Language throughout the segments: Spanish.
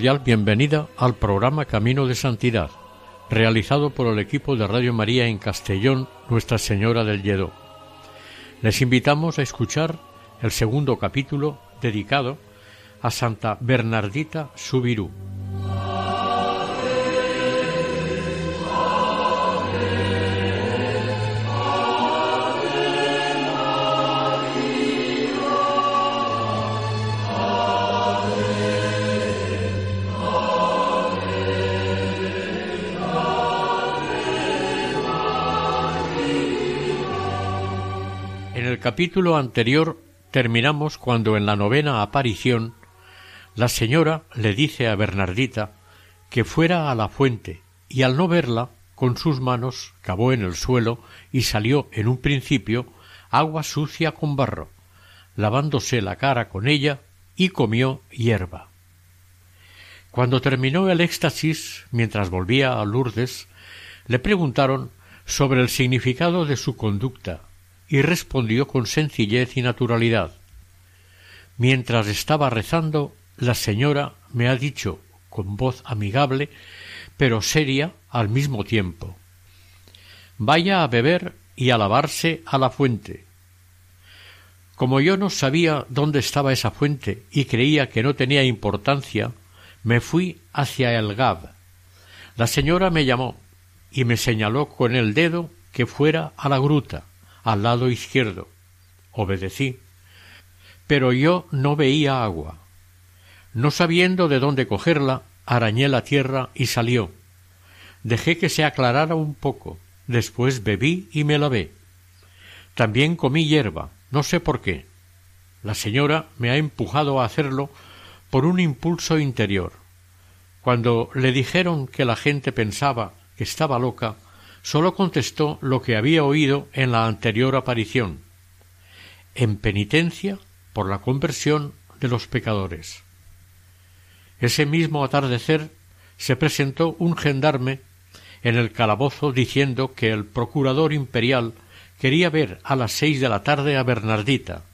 Bienvenida al programa Camino de Santidad, realizado por el equipo de Radio María en Castellón, Nuestra Señora del Lledó. Les invitamos a escuchar el segundo capítulo dedicado a Santa Bernardita Subirú. El capítulo anterior terminamos cuando en la novena aparición la señora le dice a Bernardita que fuera a la fuente y al no verla con sus manos cavó en el suelo y salió en un principio agua sucia con barro, lavándose la cara con ella y comió hierba. Cuando terminó el éxtasis, mientras volvía a Lourdes, le preguntaron sobre el significado de su conducta y respondió con sencillez y naturalidad. Mientras estaba rezando, la señora me ha dicho con voz amigable, pero seria al mismo tiempo Vaya a beber y a lavarse a la fuente. Como yo no sabía dónde estaba esa fuente y creía que no tenía importancia, me fui hacia el Gab. La señora me llamó y me señaló con el dedo que fuera a la gruta al lado izquierdo. Obedecí. Pero yo no veía agua. No sabiendo de dónde cogerla, arañé la tierra y salió. Dejé que se aclarara un poco. Después bebí y me lavé. También comí hierba, no sé por qué. La señora me ha empujado a hacerlo por un impulso interior. Cuando le dijeron que la gente pensaba que estaba loca, sólo contestó lo que había oído en la anterior aparición en penitencia por la conversión de los pecadores. Ese mismo atardecer se presentó un gendarme en el calabozo diciendo que el procurador imperial quería ver a las seis de la tarde a Bernardita.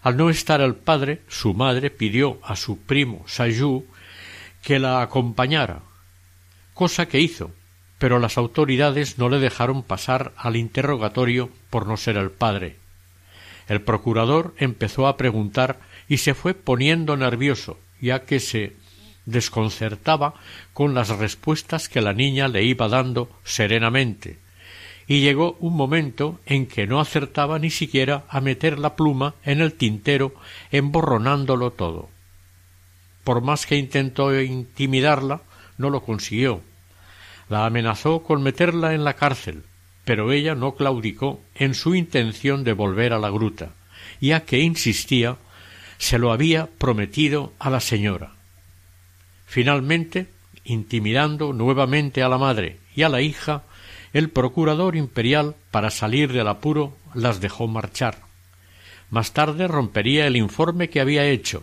Al no estar el padre, su madre pidió a su primo Sayú que la acompañara, cosa que hizo, pero las autoridades no le dejaron pasar al interrogatorio por no ser el padre. El procurador empezó a preguntar y se fue poniendo nervioso, ya que se desconcertaba con las respuestas que la niña le iba dando serenamente, y llegó un momento en que no acertaba ni siquiera a meter la pluma en el tintero emborronándolo todo. Por más que intentó intimidarla, no lo consiguió, la amenazó con meterla en la cárcel, pero ella no claudicó en su intención de volver a la gruta, ya que insistía se lo había prometido a la señora. Finalmente, intimidando nuevamente a la madre y a la hija, el procurador imperial, para salir del apuro, las dejó marchar. Más tarde rompería el informe que había hecho.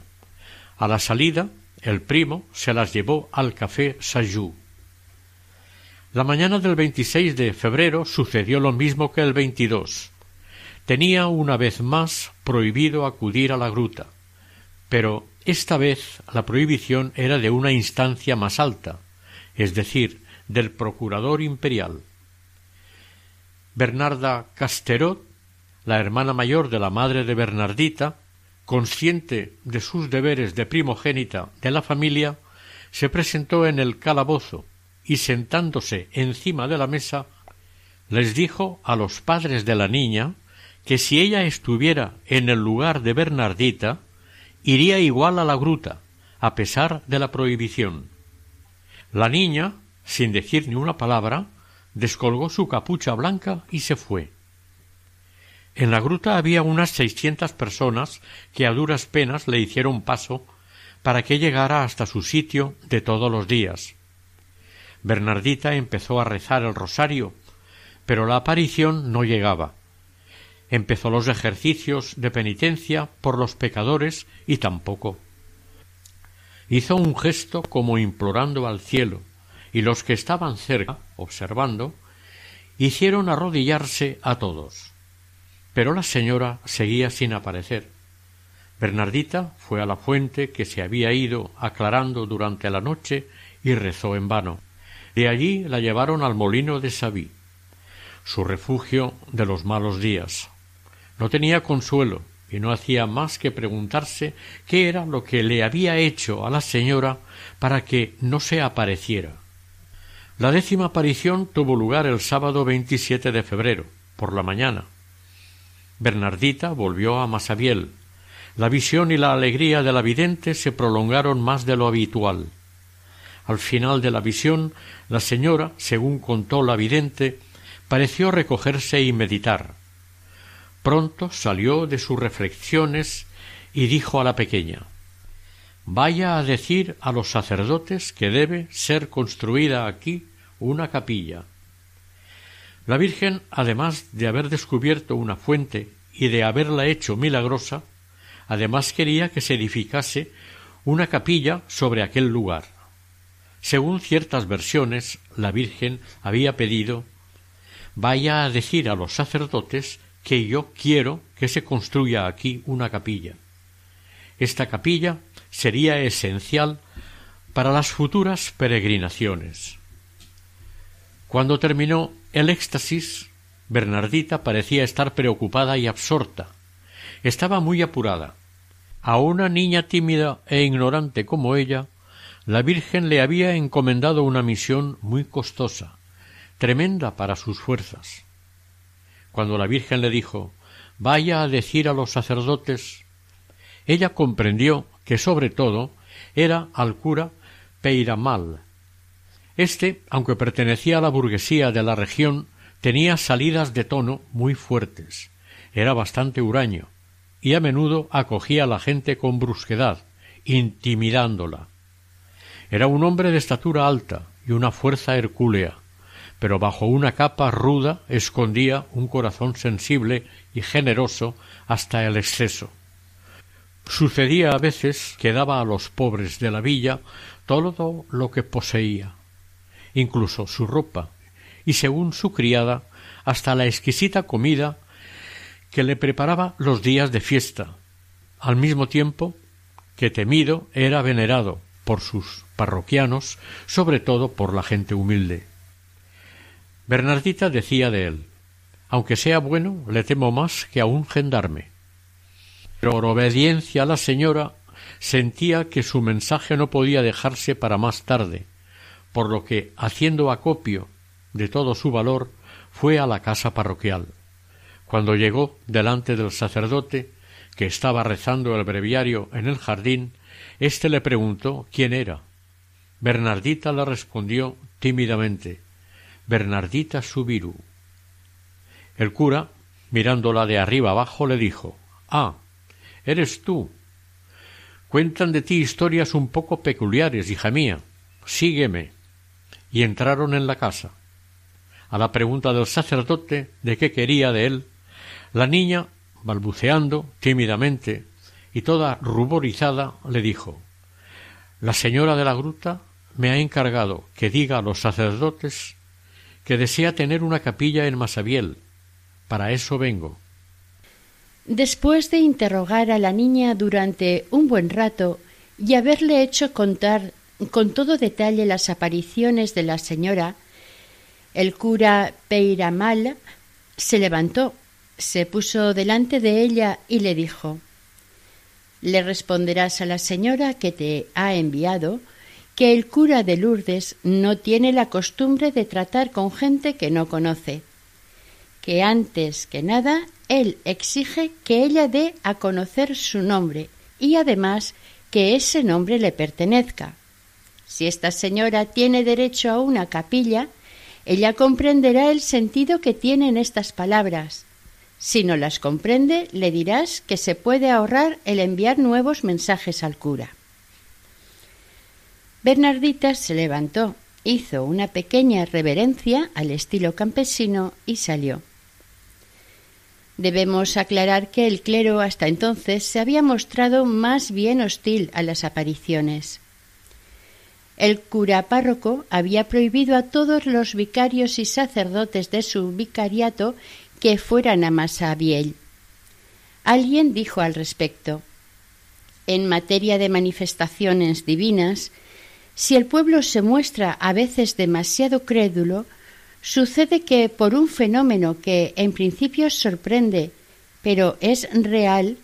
A la salida, el primo se las llevó al café Sayú. La mañana del 26 de febrero sucedió lo mismo que el 22. Tenía una vez más prohibido acudir a la gruta, pero esta vez la prohibición era de una instancia más alta, es decir, del procurador imperial. Bernarda Casterot, la hermana mayor de la madre de Bernardita, consciente de sus deberes de primogénita de la familia, se presentó en el calabozo y sentándose encima de la mesa les dijo a los padres de la niña que si ella estuviera en el lugar de Bernardita, iría igual a la gruta, a pesar de la prohibición. La niña, sin decir ni una palabra, descolgó su capucha blanca y se fue. En la gruta había unas seiscientas personas que a duras penas le hicieron paso para que llegara hasta su sitio de todos los días. Bernardita empezó a rezar el rosario, pero la aparición no llegaba. Empezó los ejercicios de penitencia por los pecadores y tampoco. Hizo un gesto como implorando al cielo, y los que estaban cerca, observando, hicieron arrodillarse a todos. Pero la señora seguía sin aparecer. Bernardita fue a la fuente que se había ido aclarando durante la noche y rezó en vano. De allí la llevaron al molino de Sabí, su refugio de los malos días. No tenía consuelo y no hacía más que preguntarse qué era lo que le había hecho a la señora para que no se apareciera. La décima aparición tuvo lugar el sábado 27 de febrero, por la mañana. Bernardita volvió a Masabiel. La visión y la alegría de la vidente se prolongaron más de lo habitual. Al final de la visión, la señora, según contó la vidente, pareció recogerse y meditar. Pronto salió de sus reflexiones y dijo a la pequeña Vaya a decir a los sacerdotes que debe ser construida aquí una capilla. La Virgen, además de haber descubierto una fuente y de haberla hecho milagrosa, además quería que se edificase una capilla sobre aquel lugar. Según ciertas versiones, la Virgen había pedido vaya a decir a los sacerdotes que yo quiero que se construya aquí una capilla. Esta capilla sería esencial para las futuras peregrinaciones. Cuando terminó el éxtasis, Bernardita parecía estar preocupada y absorta. Estaba muy apurada. A una niña tímida e ignorante como ella, la Virgen le había encomendado una misión muy costosa, tremenda para sus fuerzas cuando la Virgen le dijo vaya a decir a los sacerdotes ella comprendió que sobre todo era al cura Peiramal. Este, aunque pertenecía a la burguesía de la región, tenía salidas de tono muy fuertes, era bastante huraño, y a menudo acogía a la gente con brusquedad, intimidándola. Era un hombre de estatura alta y una fuerza hercúlea, pero bajo una capa ruda escondía un corazón sensible y generoso hasta el exceso. Sucedía a veces que daba a los pobres de la villa todo lo que poseía, incluso su ropa, y según su criada, hasta la exquisita comida que le preparaba los días de fiesta, al mismo tiempo que temido era venerado por sus parroquianos, sobre todo por la gente humilde. Bernardita decía de él aunque sea bueno, le temo más que a un gendarme. Pero por obediencia a la señora sentía que su mensaje no podía dejarse para más tarde, por lo que, haciendo acopio de todo su valor, fue a la casa parroquial. Cuando llegó delante del sacerdote, que estaba rezando el breviario en el jardín, éste le preguntó quién era. Bernardita le respondió tímidamente Bernardita Subiru. El cura, mirándola de arriba abajo, le dijo Ah, eres tú. Cuentan de ti historias un poco peculiares, hija mía. Sígueme. Y entraron en la casa. A la pregunta del sacerdote de qué quería de él, la niña, balbuceando tímidamente y toda ruborizada, le dijo La señora de la gruta me ha encargado que diga a los sacerdotes que desea tener una capilla en Masabiel. Para eso vengo. Después de interrogar a la niña durante un buen rato y haberle hecho contar con todo detalle las apariciones de la señora, el cura Peiramal se levantó, se puso delante de ella y le dijo Le responderás a la señora que te ha enviado que el cura de Lourdes no tiene la costumbre de tratar con gente que no conoce, que antes que nada él exige que ella dé a conocer su nombre y además que ese nombre le pertenezca. Si esta señora tiene derecho a una capilla, ella comprenderá el sentido que tienen estas palabras. Si no las comprende, le dirás que se puede ahorrar el enviar nuevos mensajes al cura. Bernardita se levantó, hizo una pequeña reverencia al estilo campesino y salió. Debemos aclarar que el clero hasta entonces se había mostrado más bien hostil a las apariciones. El cura párroco había prohibido a todos los vicarios y sacerdotes de su vicariato que fueran a Masabiel. Alguien dijo al respecto En materia de manifestaciones divinas, si el pueblo se muestra a veces demasiado crédulo, Sucede que por un fenómeno que en principio sorprende, pero es real,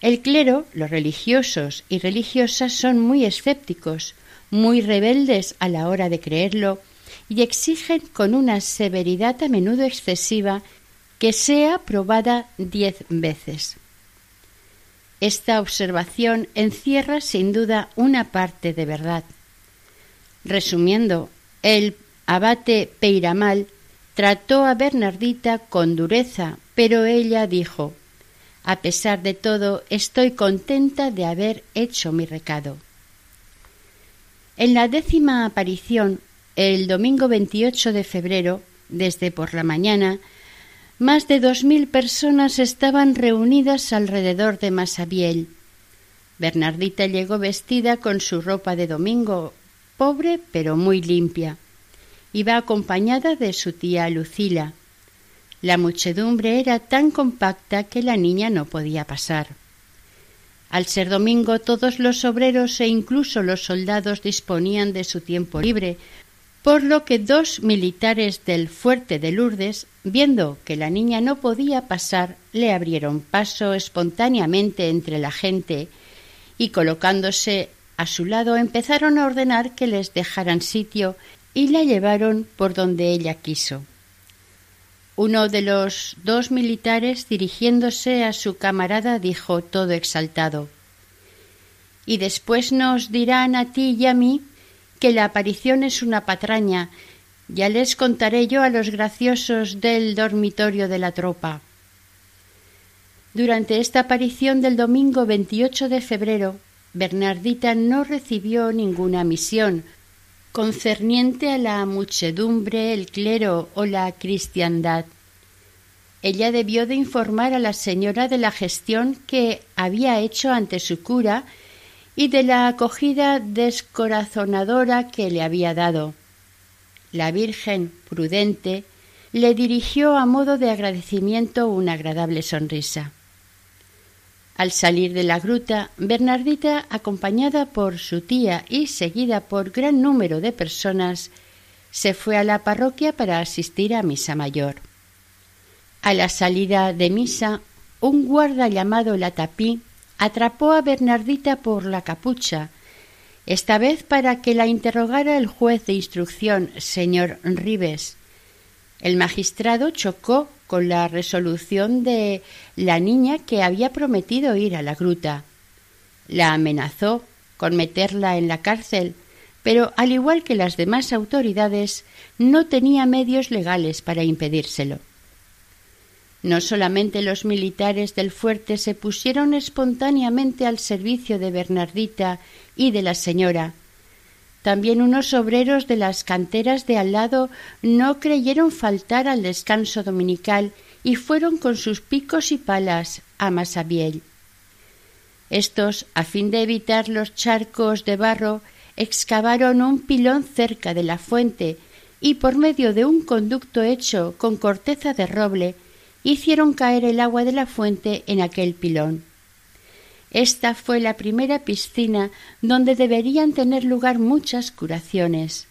el clero, los religiosos y religiosas son muy escépticos, muy rebeldes a la hora de creerlo y exigen con una severidad a menudo excesiva que sea probada diez veces. Esta observación encierra sin duda una parte de verdad. Resumiendo, el abate Peiramal trató a Bernardita con dureza, pero ella dijo A pesar de todo, estoy contenta de haber hecho mi recado. En la décima aparición, el domingo 28 de febrero, desde por la mañana, más de dos mil personas estaban reunidas alrededor de Masabiel. Bernardita llegó vestida con su ropa de domingo, pobre pero muy limpia. Iba acompañada de su tía Lucila. La muchedumbre era tan compacta que la niña no podía pasar. Al ser domingo todos los obreros e incluso los soldados disponían de su tiempo libre, por lo que dos militares del fuerte de Lourdes, viendo que la niña no podía pasar, le abrieron paso espontáneamente entre la gente y colocándose a su lado empezaron a ordenar que les dejaran sitio y la llevaron por donde ella quiso. Uno de los dos militares, dirigiéndose a su camarada, dijo todo exaltado Y después nos dirán a ti y a mí que la aparición es una patraña. Ya les contaré yo a los graciosos del dormitorio de la tropa. Durante esta aparición del domingo 28 de febrero, Bernardita no recibió ninguna misión, concerniente a la muchedumbre, el clero o la cristiandad. Ella debió de informar a la señora de la gestión que había hecho ante su cura y de la acogida descorazonadora que le había dado. La Virgen, prudente, le dirigió a modo de agradecimiento una agradable sonrisa. Al salir de la gruta, Bernardita, acompañada por su tía y seguida por gran número de personas, se fue a la parroquia para asistir a misa mayor. A la salida de misa, un guarda llamado Latapí atrapó a Bernardita por la capucha, esta vez para que la interrogara el juez de instrucción, señor Ribes. El magistrado chocó con la resolución de la niña que había prometido ir a la gruta. La amenazó con meterla en la cárcel, pero al igual que las demás autoridades, no tenía medios legales para impedírselo. No solamente los militares del fuerte se pusieron espontáneamente al servicio de Bernardita y de la señora, también unos obreros de las canteras de al lado no creyeron faltar al descanso dominical y fueron con sus picos y palas a Masabiel. Estos, a fin de evitar los charcos de barro, excavaron un pilón cerca de la fuente y por medio de un conducto hecho con corteza de roble hicieron caer el agua de la fuente en aquel pilón. Esta fue la primera piscina donde deberían tener lugar muchas curaciones.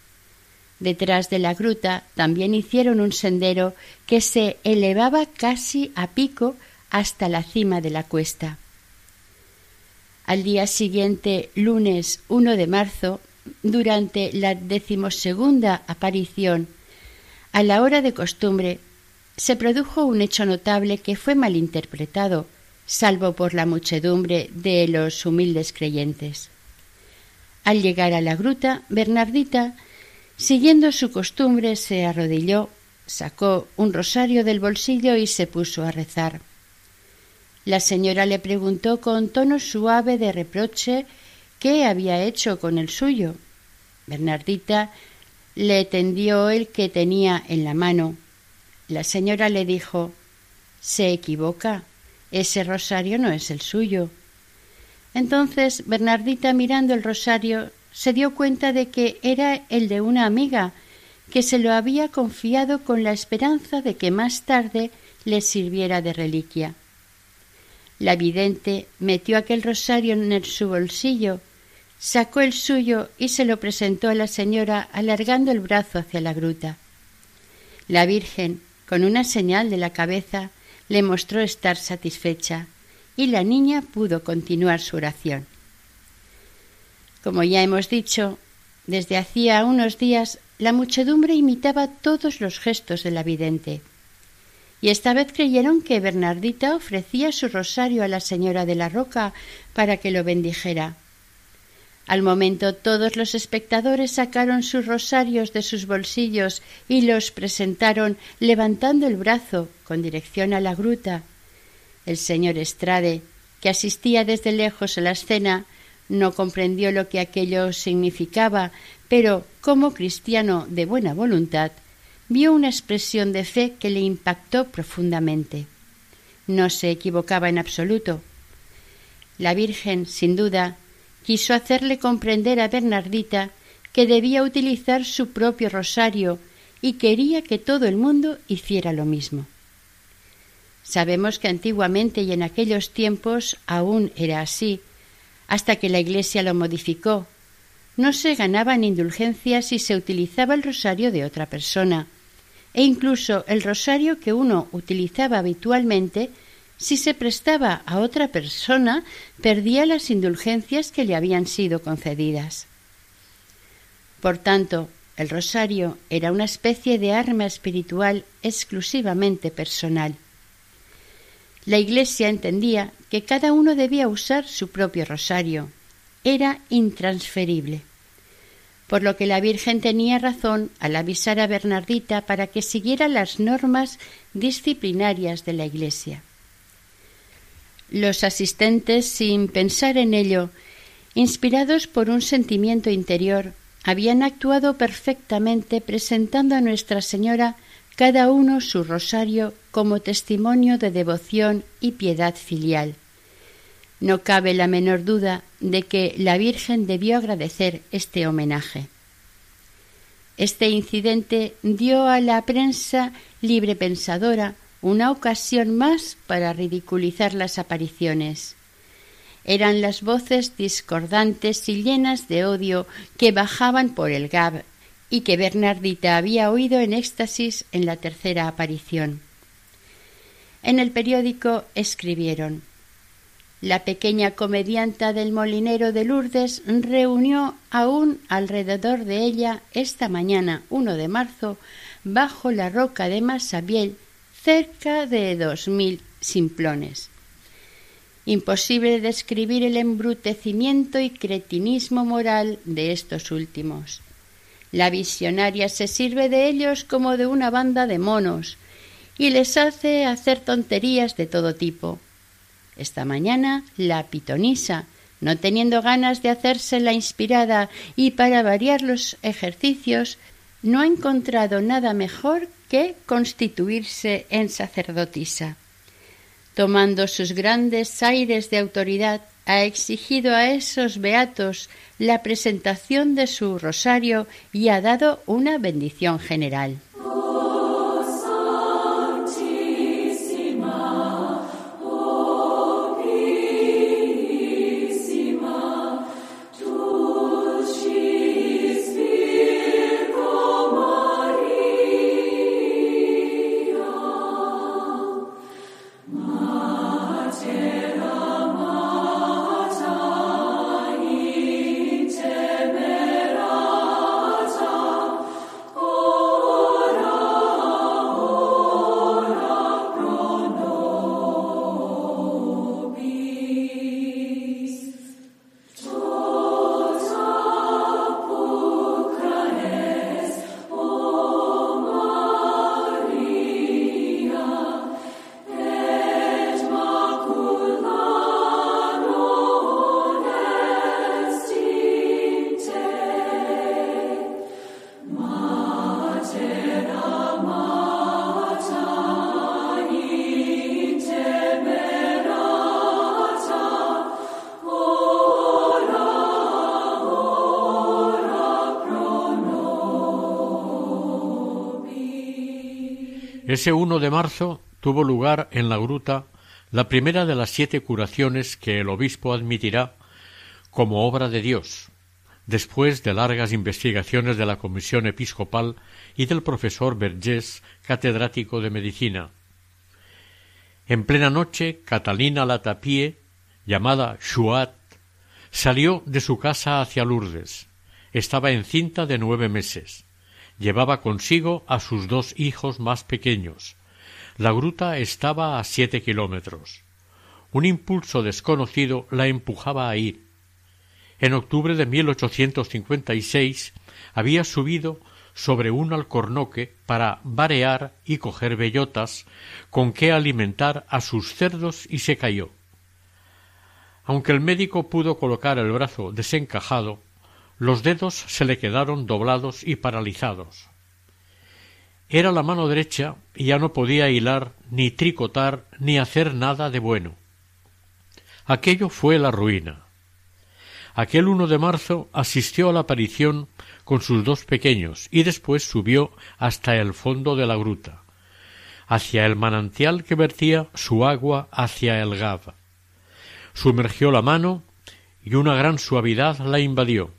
Detrás de la gruta también hicieron un sendero que se elevaba casi a pico hasta la cima de la cuesta. Al día siguiente, lunes 1 de marzo, durante la decimosegunda aparición, a la hora de costumbre, se produjo un hecho notable que fue malinterpretado, salvo por la muchedumbre de los humildes creyentes. Al llegar a la gruta, Bernardita, siguiendo su costumbre, se arrodilló, sacó un rosario del bolsillo y se puso a rezar. La señora le preguntó con tono suave de reproche qué había hecho con el suyo. Bernardita le tendió el que tenía en la mano. La señora le dijo Se equivoca. Ese rosario no es el suyo. Entonces Bernardita, mirando el rosario, se dio cuenta de que era el de una amiga que se lo había confiado con la esperanza de que más tarde le sirviera de reliquia. La vidente metió aquel rosario en su bolsillo, sacó el suyo y se lo presentó a la señora alargando el brazo hacia la gruta. La Virgen, con una señal de la cabeza, le mostró estar satisfecha y la niña pudo continuar su oración. Como ya hemos dicho, desde hacía unos días la muchedumbre imitaba todos los gestos de la vidente, y esta vez creyeron que Bernardita ofrecía su rosario a la señora de la Roca para que lo bendijera. Al momento todos los espectadores sacaron sus rosarios de sus bolsillos y los presentaron levantando el brazo con dirección a la gruta. El señor Estrade, que asistía desde lejos a la escena, no comprendió lo que aquello significaba, pero como cristiano de buena voluntad, vio una expresión de fe que le impactó profundamente. No se equivocaba en absoluto. La Virgen, sin duda, quiso hacerle comprender a Bernardita que debía utilizar su propio rosario y quería que todo el mundo hiciera lo mismo. Sabemos que antiguamente y en aquellos tiempos aún era así, hasta que la Iglesia lo modificó. No se ganaban indulgencias si se utilizaba el rosario de otra persona, e incluso el rosario que uno utilizaba habitualmente si se prestaba a otra persona, perdía las indulgencias que le habían sido concedidas. Por tanto, el rosario era una especie de arma espiritual exclusivamente personal. La Iglesia entendía que cada uno debía usar su propio rosario. Era intransferible. Por lo que la Virgen tenía razón al avisar a Bernardita para que siguiera las normas disciplinarias de la Iglesia. Los asistentes, sin pensar en ello, inspirados por un sentimiento interior, habían actuado perfectamente presentando a Nuestra Señora cada uno su rosario como testimonio de devoción y piedad filial. No cabe la menor duda de que la Virgen debió agradecer este homenaje. Este incidente dio a la prensa libre pensadora una ocasión más para ridiculizar las apariciones. Eran las voces discordantes y llenas de odio que bajaban por el Gab y que Bernardita había oído en éxtasis en la tercera aparición. En el periódico escribieron La pequeña comedianta del molinero de Lourdes reunió aún alrededor de ella esta mañana 1 de marzo bajo la roca de Masabiel cerca de dos mil simplones. Imposible describir el embrutecimiento y cretinismo moral de estos últimos. La visionaria se sirve de ellos como de una banda de monos y les hace hacer tonterías de todo tipo. Esta mañana la pitonisa, no teniendo ganas de hacerse la inspirada y para variar los ejercicios, no ha encontrado nada mejor que constituirse en sacerdotisa. Tomando sus grandes aires de autoridad, ha exigido a esos beatos la presentación de su rosario y ha dado una bendición general. Ese 1 de marzo tuvo lugar en la gruta la primera de las siete curaciones que el obispo admitirá como obra de Dios, después de largas investigaciones de la Comisión Episcopal y del profesor Vergés, catedrático de medicina. En plena noche, Catalina Latapie, llamada Shuat, salió de su casa hacia Lourdes. Estaba encinta de nueve meses. Llevaba consigo a sus dos hijos más pequeños. La gruta estaba a siete kilómetros. Un impulso desconocido la empujaba a ir. En octubre de 1856 había subido sobre un alcornoque para varear y coger bellotas con que alimentar a sus cerdos y se cayó. Aunque el médico pudo colocar el brazo desencajado, los dedos se le quedaron doblados y paralizados. Era la mano derecha y ya no podía hilar, ni tricotar, ni hacer nada de bueno. Aquello fue la ruina. Aquel uno de marzo asistió a la aparición con sus dos pequeños y después subió hasta el fondo de la gruta, hacia el manantial que vertía su agua hacia el Gab. Sumergió la mano y una gran suavidad la invadió.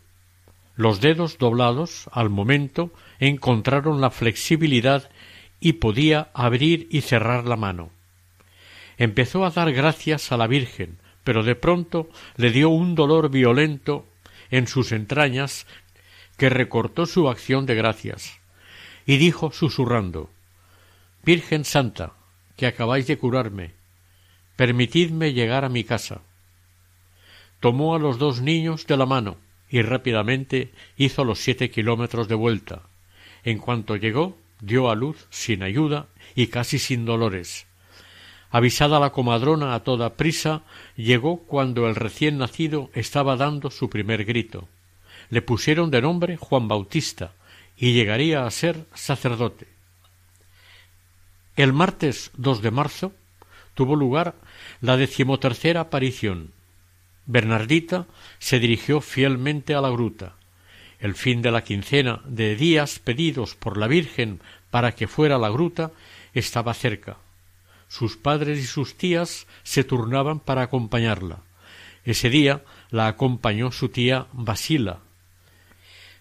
Los dedos doblados, al momento, encontraron la flexibilidad y podía abrir y cerrar la mano. Empezó a dar gracias a la Virgen, pero de pronto le dio un dolor violento en sus entrañas que recortó su acción de gracias, y dijo susurrando Virgen Santa, que acabáis de curarme, permitidme llegar a mi casa. Tomó a los dos niños de la mano y rápidamente hizo los siete kilómetros de vuelta. En cuanto llegó, dio a luz sin ayuda y casi sin dolores. Avisada la comadrona a toda prisa, llegó cuando el recién nacido estaba dando su primer grito. Le pusieron de nombre Juan Bautista y llegaría a ser sacerdote. El martes 2 de marzo tuvo lugar la decimotercera aparición. Bernardita se dirigió fielmente a la gruta. El fin de la quincena de días pedidos por la Virgen para que fuera la gruta estaba cerca sus padres y sus tías se turnaban para acompañarla. Ese día la acompañó su tía Basila.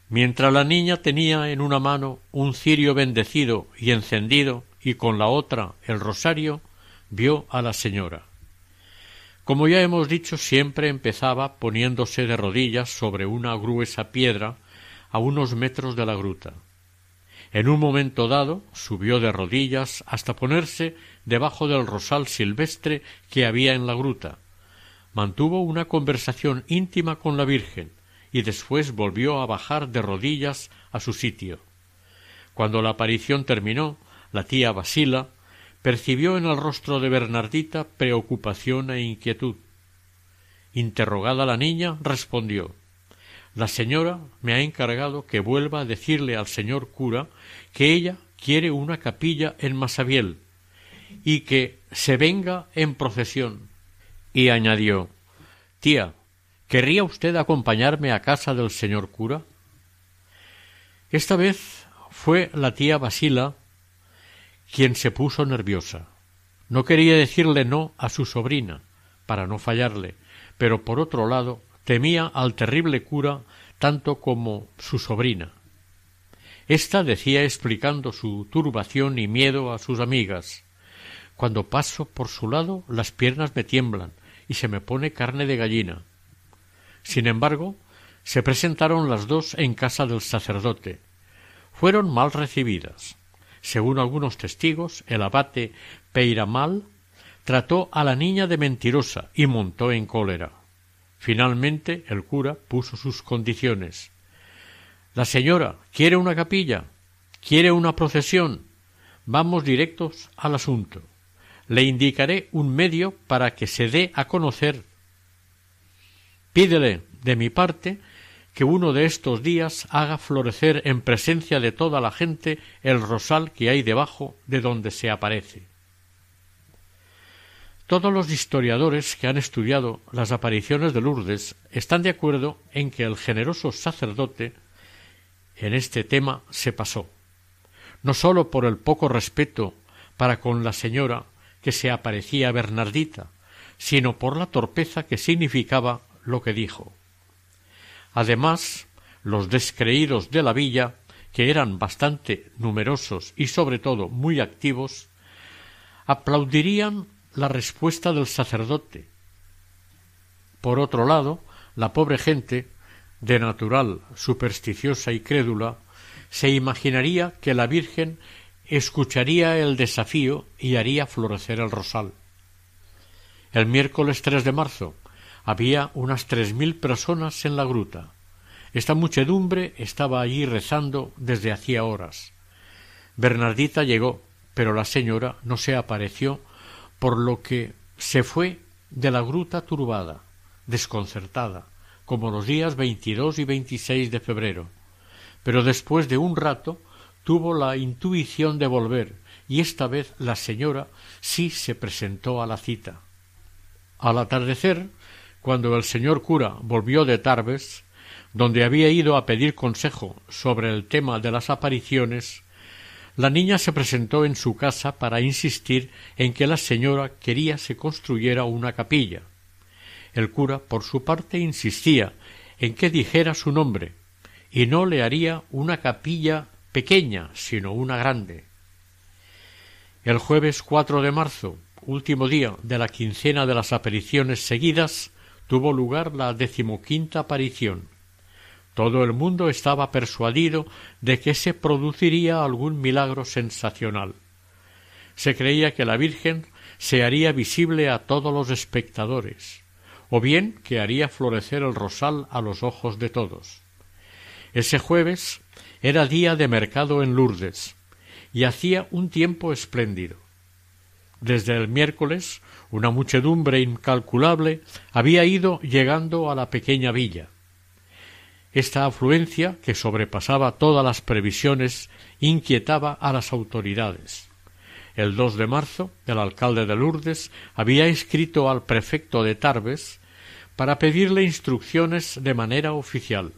Mientras la niña tenía en una mano un cirio bendecido y encendido y con la otra el rosario, vio a la señora. Como ya hemos dicho, siempre empezaba poniéndose de rodillas sobre una gruesa piedra a unos metros de la gruta. En un momento dado subió de rodillas hasta ponerse debajo del rosal silvestre que había en la gruta. Mantuvo una conversación íntima con la Virgen y después volvió a bajar de rodillas a su sitio. Cuando la aparición terminó, la tía Basila percibió en el rostro de Bernardita preocupación e inquietud. Interrogada la niña, respondió la señora me ha encargado que vuelva a decirle al señor cura que ella quiere una capilla en Masabiel y que se venga en procesión. Y añadió Tía, ¿querría usted acompañarme a casa del señor cura? Esta vez fue la tía Basila quien se puso nerviosa. No quería decirle no a su sobrina, para no fallarle, pero por otro lado temía al terrible cura tanto como su sobrina. Esta decía explicando su turbación y miedo a sus amigas Cuando paso por su lado las piernas me tiemblan y se me pone carne de gallina. Sin embargo, se presentaron las dos en casa del sacerdote. Fueron mal recibidas. Según algunos testigos, el abate Peiramal trató a la niña de mentirosa y montó en cólera. Finalmente el cura puso sus condiciones. La señora quiere una capilla, quiere una procesión. Vamos directos al asunto. Le indicaré un medio para que se dé a conocer. Pídele, de mi parte, que uno de estos días haga florecer en presencia de toda la gente el rosal que hay debajo de donde se aparece. Todos los historiadores que han estudiado las apariciones de Lourdes están de acuerdo en que el generoso sacerdote en este tema se pasó, no sólo por el poco respeto para con la señora que se aparecía Bernardita, sino por la torpeza que significaba lo que dijo. Además, los descreídos de la villa, que eran bastante numerosos y sobre todo muy activos, aplaudirían la respuesta del sacerdote. Por otro lado, la pobre gente, de natural supersticiosa y crédula, se imaginaría que la Virgen escucharía el desafío y haría florecer el rosal. El miércoles 3 de marzo había unas tres mil personas en la gruta. Esta muchedumbre estaba allí rezando desde hacía horas. Bernardita llegó, pero la señora no se apareció, por lo que se fue de la gruta turbada, desconcertada, como los días veintidós y veintiséis de febrero. Pero después de un rato tuvo la intuición de volver, y esta vez la señora sí se presentó a la cita. Al atardecer, cuando el señor cura volvió de Tarbes, donde había ido a pedir consejo sobre el tema de las apariciones, la niña se presentó en su casa para insistir en que la señora quería se construyera una capilla. El cura, por su parte, insistía en que dijera su nombre, y no le haría una capilla pequeña, sino una grande. El jueves cuatro de marzo, último día de la quincena de las apariciones seguidas, tuvo lugar la decimoquinta aparición. Todo el mundo estaba persuadido de que se produciría algún milagro sensacional. Se creía que la Virgen se haría visible a todos los espectadores, o bien que haría florecer el rosal a los ojos de todos. Ese jueves era día de mercado en Lourdes, y hacía un tiempo espléndido. Desde el miércoles una muchedumbre incalculable había ido llegando a la pequeña villa. Esta afluencia, que sobrepasaba todas las previsiones, inquietaba a las autoridades. El 2 de marzo, el alcalde de Lourdes había escrito al prefecto de Tarbes para pedirle instrucciones de manera oficial.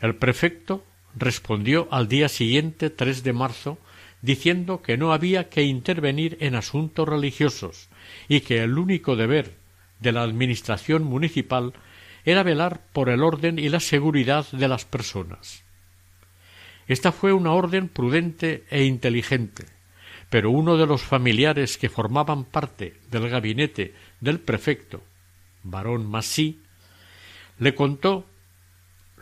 El prefecto respondió al día siguiente, 3 de marzo, diciendo que no había que intervenir en asuntos religiosos y que el único deber de la administración municipal era velar por el orden y la seguridad de las personas. Esta fue una orden prudente e inteligente, pero uno de los familiares que formaban parte del gabinete del prefecto, varón Massí, le contó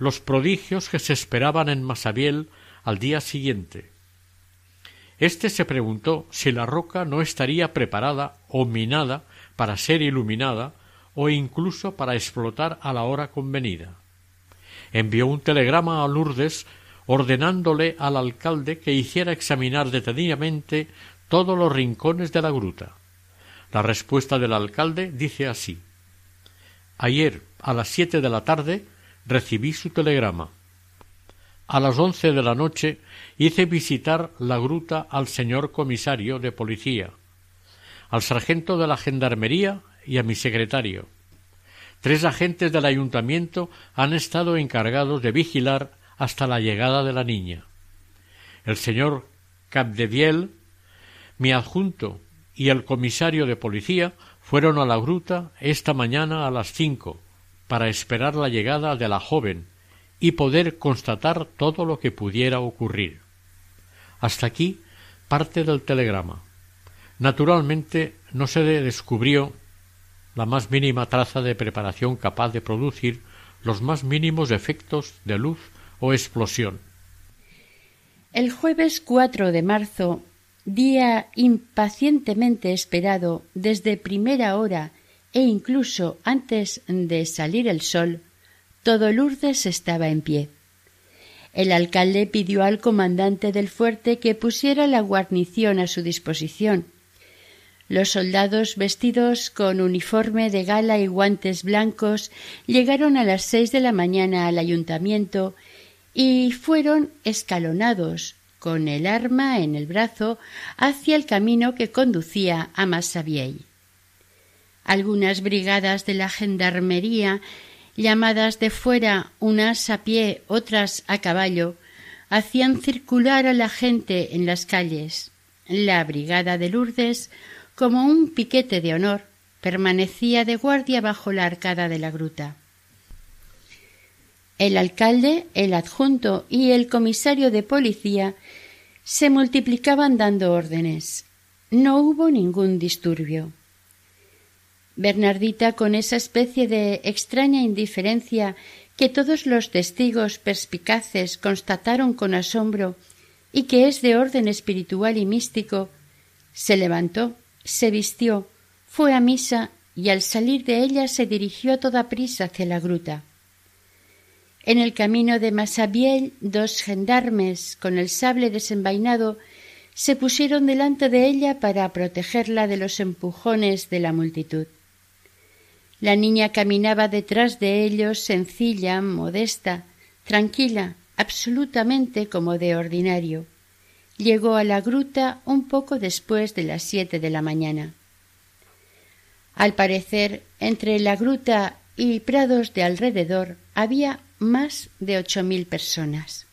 los prodigios que se esperaban en Masabiel al día siguiente. Este se preguntó si la roca no estaría preparada o minada para ser iluminada o incluso para explotar a la hora convenida. Envió un telegrama a Lourdes ordenándole al alcalde que hiciera examinar detenidamente todos los rincones de la gruta. La respuesta del alcalde dice así Ayer a las siete de la tarde recibí su telegrama. A las once de la noche hice visitar la gruta al señor comisario de policía, al sargento de la gendarmería y a mi secretario. Tres agentes del ayuntamiento han estado encargados de vigilar hasta la llegada de la niña. El señor Capdeviel, mi adjunto y el comisario de policía fueron a la gruta esta mañana a las cinco para esperar la llegada de la joven y poder constatar todo lo que pudiera ocurrir. Hasta aquí parte del telegrama. Naturalmente no se descubrió la más mínima traza de preparación capaz de producir los más mínimos efectos de luz o explosión. El jueves 4 de marzo, día impacientemente esperado desde primera hora e incluso antes de salir el sol, todo Lourdes estaba en pie. El alcalde pidió al comandante del fuerte que pusiera la guarnición a su disposición, los soldados vestidos con uniforme de gala y guantes blancos llegaron a las seis de la mañana al ayuntamiento y fueron escalonados con el arma en el brazo hacia el camino que conducía a Massabielle. Algunas brigadas de la gendarmería, llamadas de fuera unas a pie, otras a caballo, hacían circular a la gente en las calles La brigada de Lourdes, como un piquete de honor, permanecía de guardia bajo la arcada de la gruta. El alcalde, el adjunto y el comisario de policía se multiplicaban dando órdenes. No hubo ningún disturbio. Bernardita, con esa especie de extraña indiferencia que todos los testigos perspicaces constataron con asombro y que es de orden espiritual y místico, se levantó, se vistió, fue a misa y al salir de ella se dirigió a toda prisa hacia la gruta. En el camino de Masabiel dos gendarmes con el sable desenvainado se pusieron delante de ella para protegerla de los empujones de la multitud. La niña caminaba detrás de ellos sencilla, modesta, tranquila, absolutamente como de ordinario. Llegó a la gruta un poco después de las siete de la mañana. Al parecer, entre la gruta y prados de alrededor había más de ocho mil personas.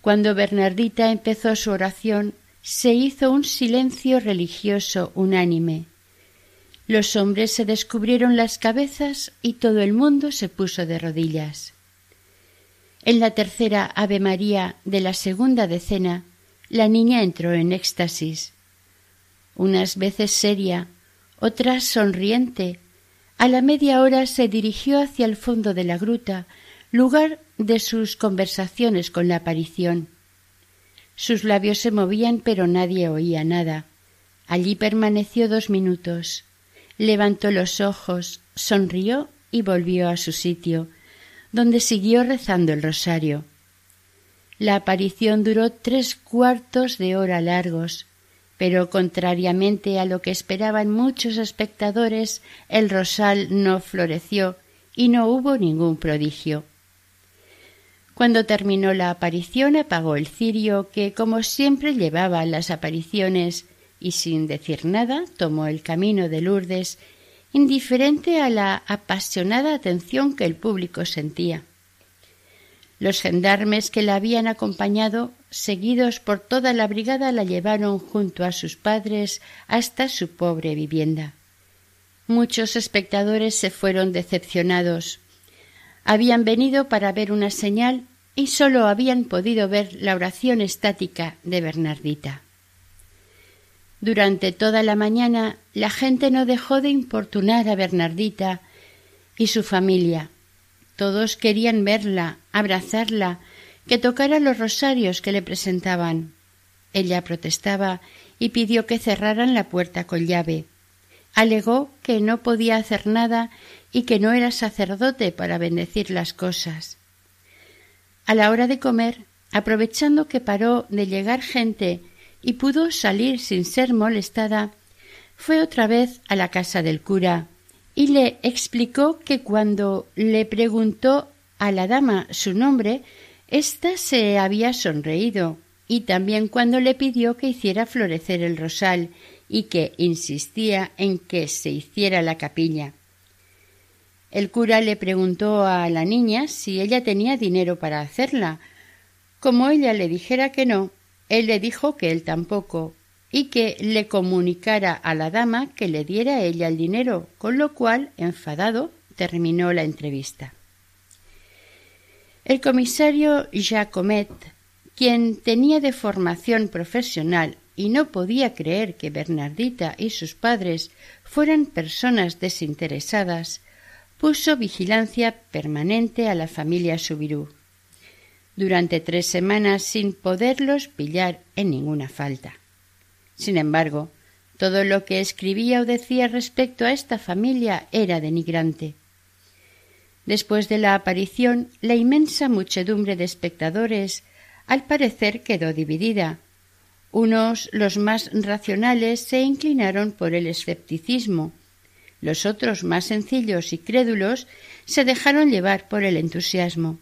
Cuando Bernardita empezó su oración, se hizo un silencio religioso unánime. Los hombres se descubrieron las cabezas y todo el mundo se puso de rodillas. En la tercera Ave María de la segunda decena, la niña entró en éxtasis. Unas veces seria, otras sonriente, a la media hora se dirigió hacia el fondo de la gruta, lugar de sus conversaciones con la aparición. Sus labios se movían, pero nadie oía nada. Allí permaneció dos minutos levantó los ojos, sonrió y volvió a su sitio, donde siguió rezando el rosario. La aparición duró tres cuartos de hora largos, pero contrariamente a lo que esperaban muchos espectadores, el rosal no floreció y no hubo ningún prodigio. Cuando terminó la aparición apagó el cirio que, como siempre llevaba las apariciones, y sin decir nada tomó el camino de Lourdes, indiferente a la apasionada atención que el público sentía. Los gendarmes que la habían acompañado, seguidos por toda la brigada, la llevaron junto a sus padres hasta su pobre vivienda. Muchos espectadores se fueron decepcionados. Habían venido para ver una señal y sólo habían podido ver la oración estática de Bernardita. Durante toda la mañana la gente no dejó de importunar a Bernardita y su familia. Todos querían verla, abrazarla, que tocara los rosarios que le presentaban. Ella protestaba y pidió que cerraran la puerta con llave. Alegó que no podía hacer nada y que no era sacerdote para bendecir las cosas. A la hora de comer, aprovechando que paró de llegar gente y pudo salir sin ser molestada, fue otra vez a la casa del cura y le explicó que cuando le preguntó a la dama su nombre, ésta se había sonreído y también cuando le pidió que hiciera florecer el rosal y que insistía en que se hiciera la capilla. El cura le preguntó a la niña si ella tenía dinero para hacerla. Como ella le dijera que no, él le dijo que él tampoco, y que le comunicara a la dama que le diera ella el dinero, con lo cual, enfadado, terminó la entrevista. El comisario Jacomet, quien tenía de formación profesional y no podía creer que Bernardita y sus padres fueran personas desinteresadas, puso vigilancia permanente a la familia Subirú durante tres semanas sin poderlos pillar en ninguna falta. Sin embargo, todo lo que escribía o decía respecto a esta familia era denigrante. Después de la aparición, la inmensa muchedumbre de espectadores al parecer quedó dividida. Unos, los más racionales, se inclinaron por el escepticismo, los otros, más sencillos y crédulos, se dejaron llevar por el entusiasmo.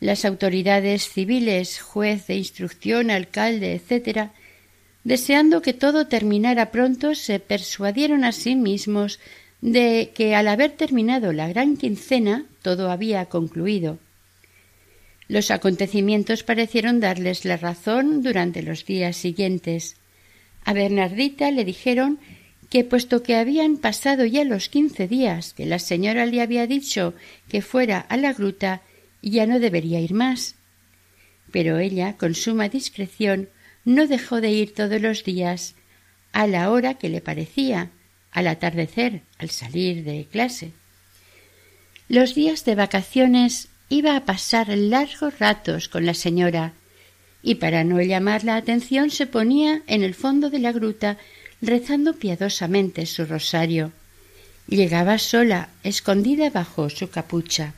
Las autoridades civiles, juez de instrucción, alcalde, etc., deseando que todo terminara pronto, se persuadieron a sí mismos de que al haber terminado la gran quincena todo había concluido. Los acontecimientos parecieron darles la razón durante los días siguientes. A Bernardita le dijeron que puesto que habían pasado ya los quince días que la señora le había dicho que fuera a la gruta, ya no debería ir más. Pero ella, con suma discreción, no dejó de ir todos los días a la hora que le parecía, al atardecer, al salir de clase. Los días de vacaciones iba a pasar largos ratos con la señora, y para no llamar la atención se ponía en el fondo de la gruta rezando piadosamente su rosario. Llegaba sola, escondida bajo su capucha.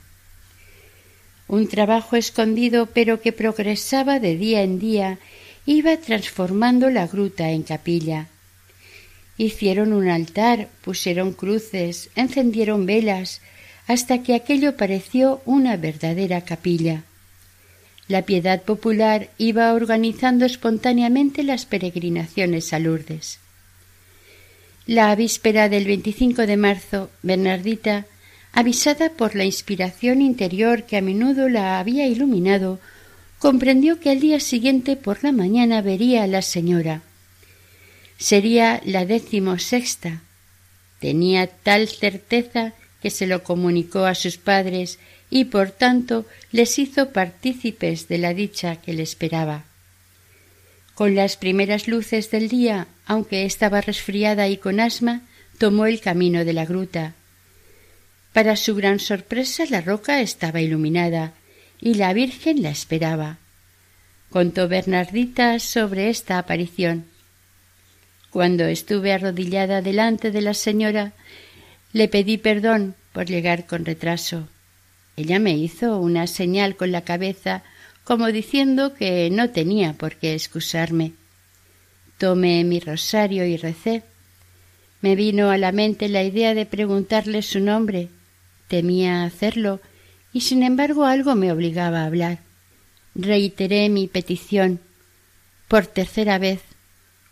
Un trabajo escondido pero que progresaba de día en día iba transformando la gruta en capilla. Hicieron un altar, pusieron cruces, encendieron velas, hasta que aquello pareció una verdadera capilla. La piedad popular iba organizando espontáneamente las peregrinaciones a Lourdes. La víspera del 25 de marzo, Bernardita, avisada por la inspiración interior que a menudo la había iluminado, comprendió que al día siguiente por la mañana vería a la señora. Sería la décimo sexta. Tenía tal certeza que se lo comunicó a sus padres y por tanto les hizo partícipes de la dicha que le esperaba. Con las primeras luces del día, aunque estaba resfriada y con asma, tomó el camino de la gruta. Para su gran sorpresa la roca estaba iluminada y la Virgen la esperaba. Contó Bernardita sobre esta aparición. Cuando estuve arrodillada delante de la señora, le pedí perdón por llegar con retraso. Ella me hizo una señal con la cabeza como diciendo que no tenía por qué excusarme. Tomé mi rosario y recé. Me vino a la mente la idea de preguntarle su nombre. Temía hacerlo y sin embargo algo me obligaba a hablar. Reiteré mi petición. Por tercera vez,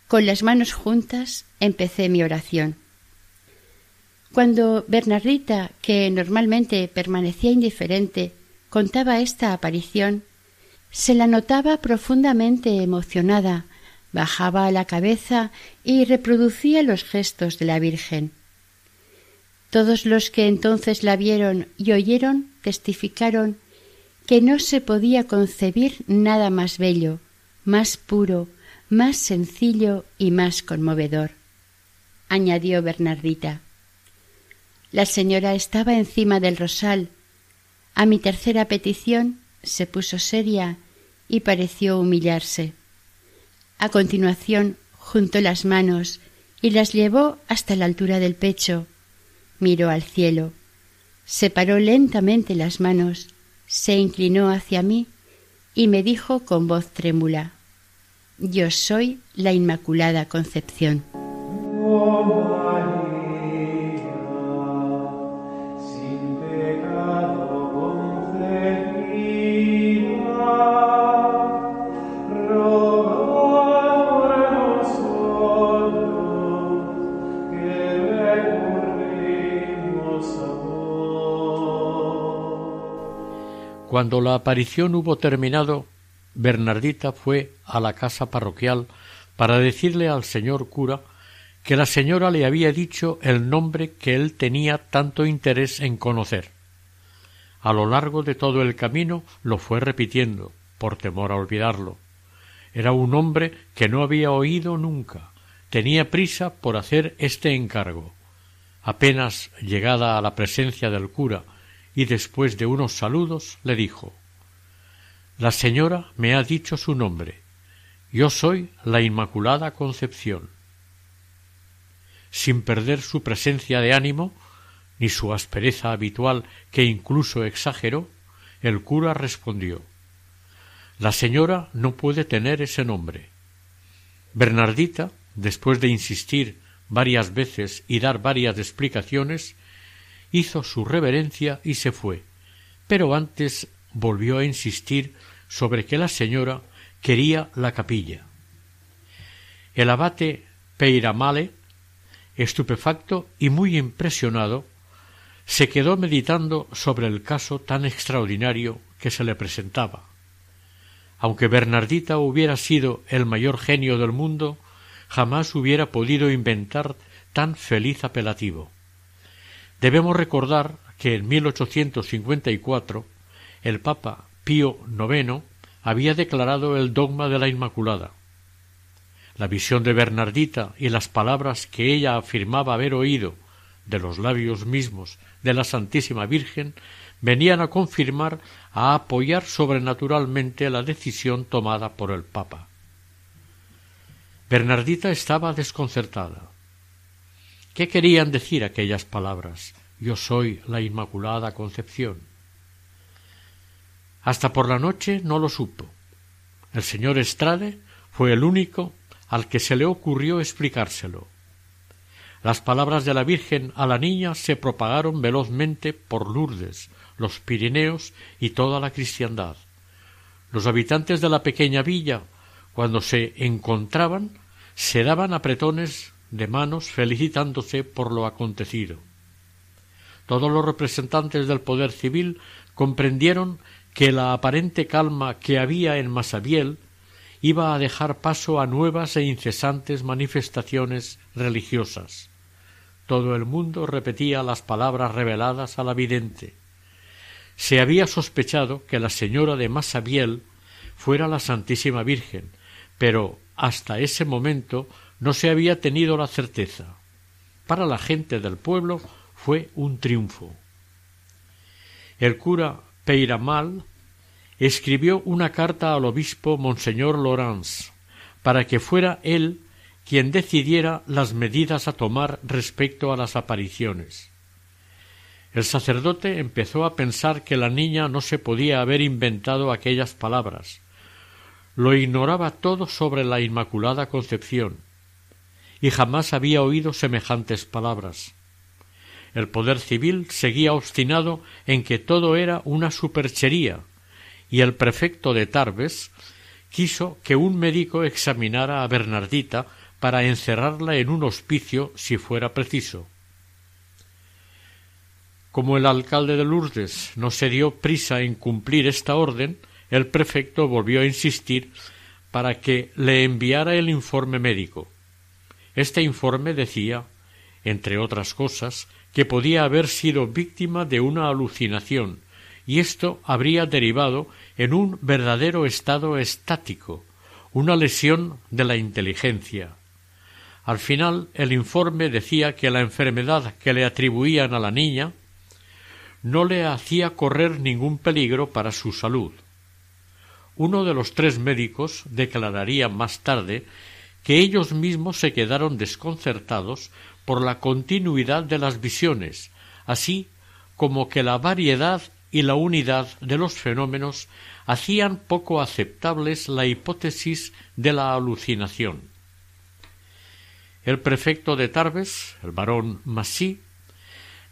con las manos juntas, empecé mi oración. Cuando Bernardita, que normalmente permanecía indiferente, contaba esta aparición, se la notaba profundamente emocionada, bajaba la cabeza y reproducía los gestos de la Virgen. Todos los que entonces la vieron y oyeron testificaron que no se podía concebir nada más bello, más puro, más sencillo y más conmovedor. añadió Bernardita. La señora estaba encima del rosal. A mi tercera petición se puso seria y pareció humillarse. A continuación juntó las manos y las llevó hasta la altura del pecho. Miró al cielo. Separó lentamente las manos, se inclinó hacia mí y me dijo con voz trémula Yo soy la Inmaculada Concepción. Cuando la aparición hubo terminado, Bernardita fue a la casa parroquial para decirle al señor cura que la señora le había dicho el nombre que él tenía tanto interés en conocer. A lo largo de todo el camino lo fue repitiendo, por temor a olvidarlo. Era un hombre que no había oído nunca. Tenía prisa por hacer este encargo. Apenas llegada a la presencia del cura y después de unos saludos le dijo La señora me ha dicho su nombre. Yo soy la Inmaculada Concepción. Sin perder su presencia de ánimo, ni su aspereza habitual que incluso exageró, el cura respondió La señora no puede tener ese nombre. Bernardita, después de insistir varias veces y dar varias explicaciones, hizo su reverencia y se fue, pero antes volvió a insistir sobre que la señora quería la capilla. El abate Peiramale, estupefacto y muy impresionado, se quedó meditando sobre el caso tan extraordinario que se le presentaba. Aunque Bernardita hubiera sido el mayor genio del mundo, jamás hubiera podido inventar tan feliz apelativo. Debemos recordar que en 1854 el Papa Pío IX había declarado el dogma de la Inmaculada. La visión de Bernardita y las palabras que ella afirmaba haber oído de los labios mismos de la Santísima Virgen venían a confirmar, a apoyar sobrenaturalmente la decisión tomada por el Papa. Bernardita estaba desconcertada. ¿Qué querían decir aquellas palabras? Yo soy la Inmaculada Concepción. Hasta por la noche no lo supo. El señor Estrade fue el único al que se le ocurrió explicárselo. Las palabras de la Virgen a la niña se propagaron velozmente por Lourdes, los Pirineos y toda la cristiandad. Los habitantes de la pequeña villa, cuando se encontraban, se daban apretones de manos felicitándose por lo acontecido. Todos los representantes del poder civil comprendieron que la aparente calma que había en Masabiel iba a dejar paso a nuevas e incesantes manifestaciones religiosas. Todo el mundo repetía las palabras reveladas a la vidente. Se había sospechado que la señora de Masabiel fuera la Santísima Virgen, pero hasta ese momento no se había tenido la certeza. Para la gente del pueblo fue un triunfo. El cura Peiramal escribió una carta al obispo Monseñor Laurence para que fuera él quien decidiera las medidas a tomar respecto a las apariciones. El sacerdote empezó a pensar que la niña no se podía haber inventado aquellas palabras. Lo ignoraba todo sobre la Inmaculada Concepción, y jamás había oído semejantes palabras. El poder civil seguía obstinado en que todo era una superchería, y el prefecto de Tarbes quiso que un médico examinara a Bernardita para encerrarla en un hospicio si fuera preciso. Como el alcalde de Lourdes no se dio prisa en cumplir esta orden, el prefecto volvió a insistir para que le enviara el informe médico. Este informe decía, entre otras cosas, que podía haber sido víctima de una alucinación, y esto habría derivado en un verdadero estado estático, una lesión de la inteligencia. Al final el informe decía que la enfermedad que le atribuían a la niña no le hacía correr ningún peligro para su salud. Uno de los tres médicos declararía más tarde que ellos mismos se quedaron desconcertados por la continuidad de las visiones, así como que la variedad y la unidad de los fenómenos hacían poco aceptables la hipótesis de la alucinación. El prefecto de Tarbes, el barón Massy,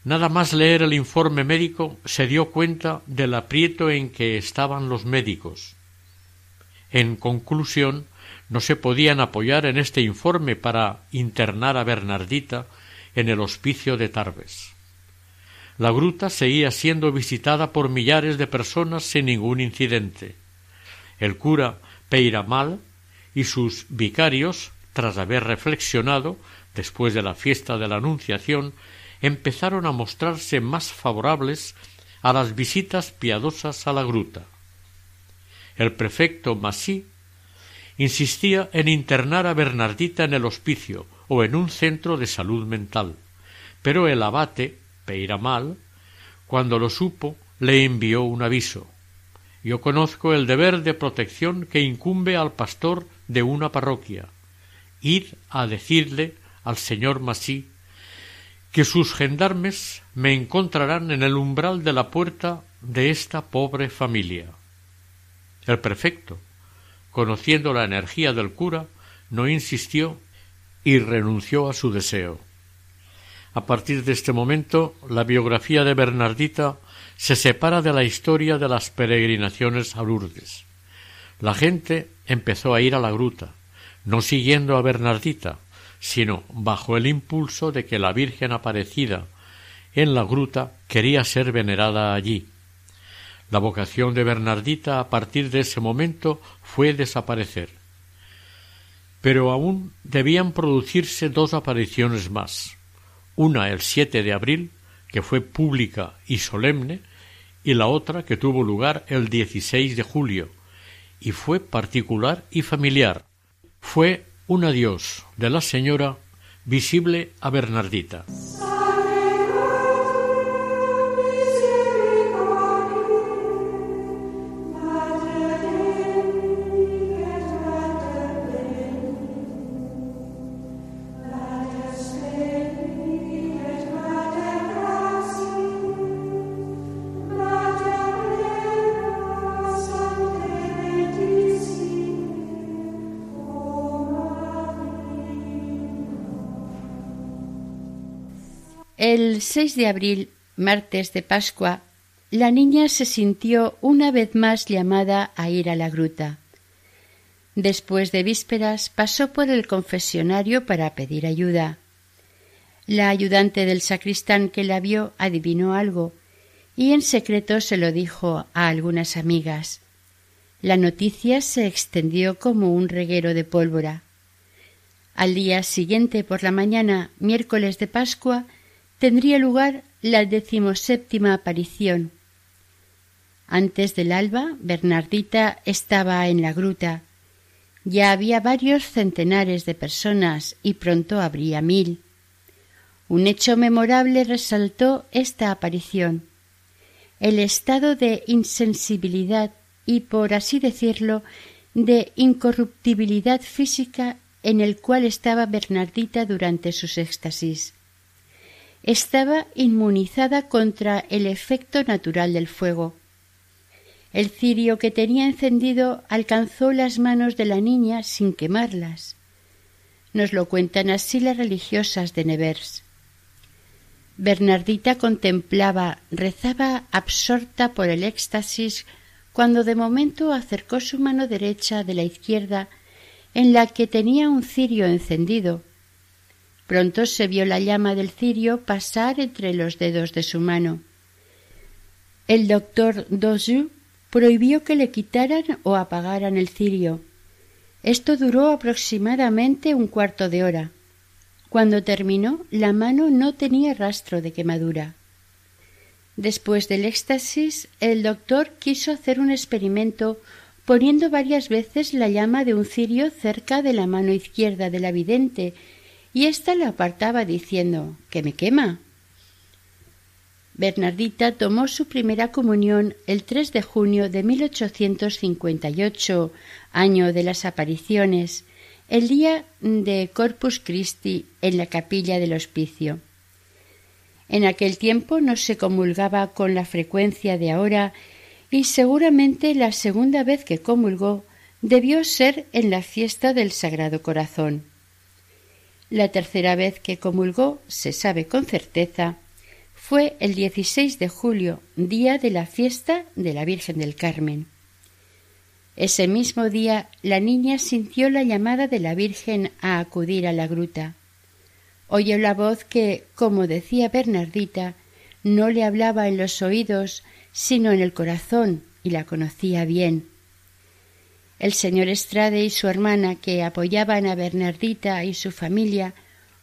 nada más leer el informe médico se dio cuenta del aprieto en que estaban los médicos. En conclusión, no se podían apoyar en este informe para internar a Bernardita en el hospicio de Tarbes. La gruta seguía siendo visitada por millares de personas sin ningún incidente. El cura Peiramal y sus vicarios tras haber reflexionado, después de la fiesta de la Anunciación, empezaron a mostrarse más favorables a las visitas piadosas a la gruta. El prefecto Massy insistía en internar a Bernardita en el hospicio o en un centro de salud mental, pero el abate, Peiramal, cuando lo supo, le envió un aviso. Yo conozco el deber de protección que incumbe al pastor de una parroquia, id a decirle al señor Masí que sus gendarmes me encontrarán en el umbral de la puerta de esta pobre familia. El prefecto, conociendo la energía del cura, no insistió y renunció a su deseo. A partir de este momento, la biografía de Bernardita se separa de la historia de las peregrinaciones a Lourdes. La gente empezó a ir a la gruta, no siguiendo a Bernardita, sino bajo el impulso de que la Virgen aparecida en la gruta quería ser venerada allí. La vocación de Bernardita a partir de ese momento fue desaparecer. Pero aún debían producirse dos apariciones más, una el 7 de abril, que fue pública y solemne, y la otra que tuvo lugar el 16 de julio, y fue particular y familiar. Fue un adiós de la señora visible a Bernardita. El 6 de abril, martes de Pascua, la niña se sintió una vez más llamada a ir a la gruta. Después de vísperas pasó por el confesionario para pedir ayuda. La ayudante del sacristán que la vio adivinó algo y en secreto se lo dijo a algunas amigas. La noticia se extendió como un reguero de pólvora. Al día siguiente por la mañana, miércoles de Pascua, tendría lugar la decimoséptima aparición. Antes del alba, Bernardita estaba en la gruta. Ya había varios centenares de personas y pronto habría mil. Un hecho memorable resaltó esta aparición. El estado de insensibilidad y, por así decirlo, de incorruptibilidad física en el cual estaba Bernardita durante sus éxtasis estaba inmunizada contra el efecto natural del fuego. El cirio que tenía encendido alcanzó las manos de la niña sin quemarlas. Nos lo cuentan así las religiosas de Nevers. Bernardita contemplaba, rezaba absorta por el éxtasis, cuando de momento acercó su mano derecha de la izquierda, en la que tenía un cirio encendido, Pronto se vio la llama del cirio pasar entre los dedos de su mano. El doctor Dozu prohibió que le quitaran o apagaran el cirio. Esto duró aproximadamente un cuarto de hora. Cuando terminó, la mano no tenía rastro de quemadura. Después del éxtasis, el doctor quiso hacer un experimento poniendo varias veces la llama de un cirio cerca de la mano izquierda de la vidente y ésta la apartaba diciendo que me quema. Bernardita tomó su primera comunión el 3 de junio de 1858, año de las apariciones, el día de Corpus Christi en la capilla del hospicio. En aquel tiempo no se comulgaba con la frecuencia de ahora y seguramente la segunda vez que comulgó debió ser en la fiesta del Sagrado Corazón. La tercera vez que comulgó, se sabe con certeza, fue el 16 de julio, día de la fiesta de la Virgen del Carmen. Ese mismo día la niña sintió la llamada de la Virgen a acudir a la gruta. Oyó la voz que, como decía Bernardita, no le hablaba en los oídos, sino en el corazón, y la conocía bien. El señor Estrade y su hermana, que apoyaban a Bernardita y su familia,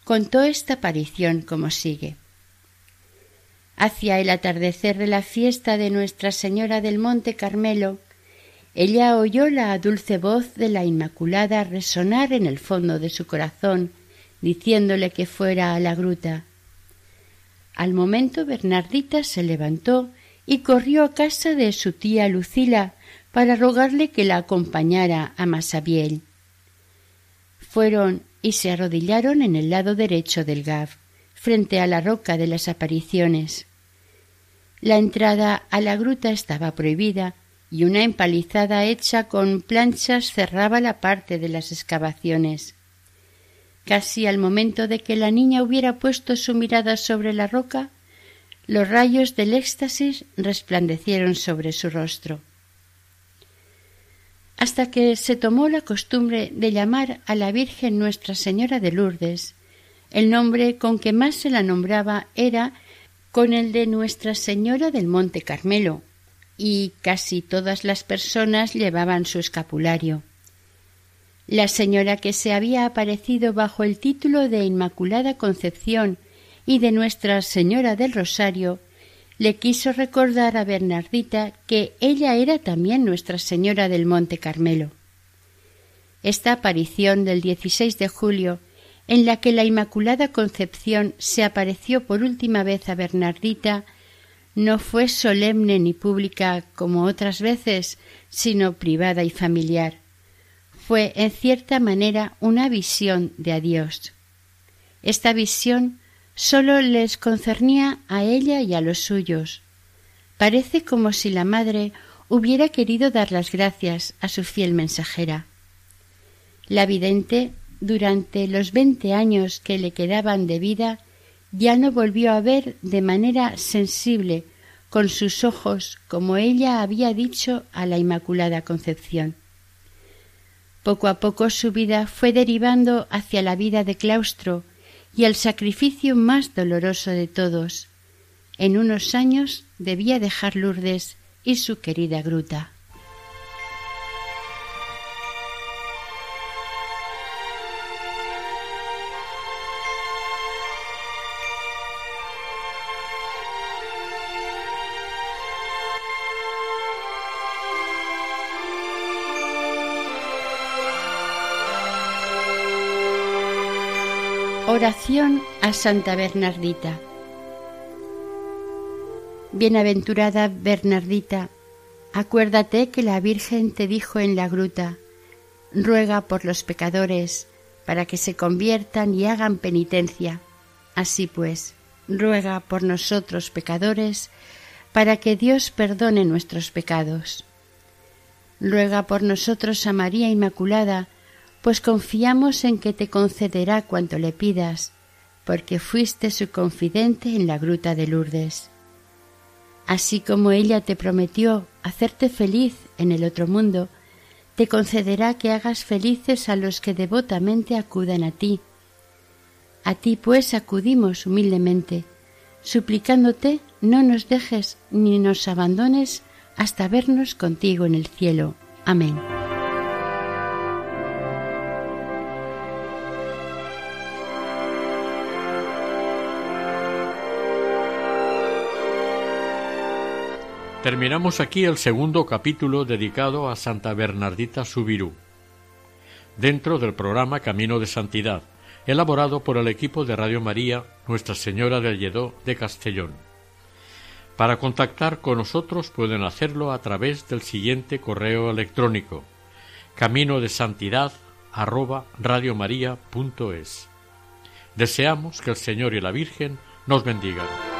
contó esta aparición como sigue. Hacia el atardecer de la fiesta de Nuestra Señora del Monte Carmelo, ella oyó la dulce voz de la Inmaculada resonar en el fondo de su corazón, diciéndole que fuera a la gruta. Al momento Bernardita se levantó y corrió a casa de su tía Lucila, para rogarle que la acompañara a Masabiel. Fueron y se arrodillaron en el lado derecho del Gaf, frente a la roca de las apariciones. La entrada a la gruta estaba prohibida y una empalizada hecha con planchas cerraba la parte de las excavaciones. Casi al momento de que la niña hubiera puesto su mirada sobre la roca, los rayos del éxtasis resplandecieron sobre su rostro hasta que se tomó la costumbre de llamar a la Virgen Nuestra Señora de Lourdes. El nombre con que más se la nombraba era con el de Nuestra Señora del Monte Carmelo, y casi todas las personas llevaban su escapulario. La señora que se había aparecido bajo el título de Inmaculada Concepción y de Nuestra Señora del Rosario le quiso recordar a Bernardita que ella era también Nuestra Señora del Monte Carmelo. Esta aparición del 16 de julio, en la que la Inmaculada Concepción se apareció por última vez a Bernardita, no fue solemne ni pública como otras veces, sino privada y familiar. Fue, en cierta manera, una visión de adiós. Esta visión sólo les concernía a ella y a los suyos. Parece como si la madre hubiera querido dar las gracias a su fiel mensajera. La vidente, durante los veinte años que le quedaban de vida, ya no volvió a ver de manera sensible con sus ojos como ella había dicho a la Inmaculada Concepción. Poco a poco su vida fue derivando hacia la vida de claustro y el sacrificio más doloroso de todos. En unos años debía dejar Lourdes y su querida gruta. Oración a Santa Bernardita. Bienaventurada Bernardita, acuérdate que la Virgen te dijo en la gruta, ruega por los pecadores, para que se conviertan y hagan penitencia. Así pues, ruega por nosotros pecadores, para que Dios perdone nuestros pecados. Ruega por nosotros a María Inmaculada, pues confiamos en que te concederá cuanto le pidas, porque fuiste su confidente en la gruta de Lourdes. Así como ella te prometió hacerte feliz en el otro mundo, te concederá que hagas felices a los que devotamente acudan a ti. A ti pues acudimos humildemente, suplicándote no nos dejes ni nos abandones hasta vernos contigo en el cielo. Amén. Terminamos aquí el segundo capítulo dedicado a Santa Bernardita Subirú, dentro del programa Camino de Santidad, elaborado por el equipo de Radio María Nuestra Señora del Lledó de Castellón. Para contactar con nosotros pueden hacerlo a través del siguiente correo electrónico camino de santidad Deseamos que el Señor y la Virgen nos bendigan.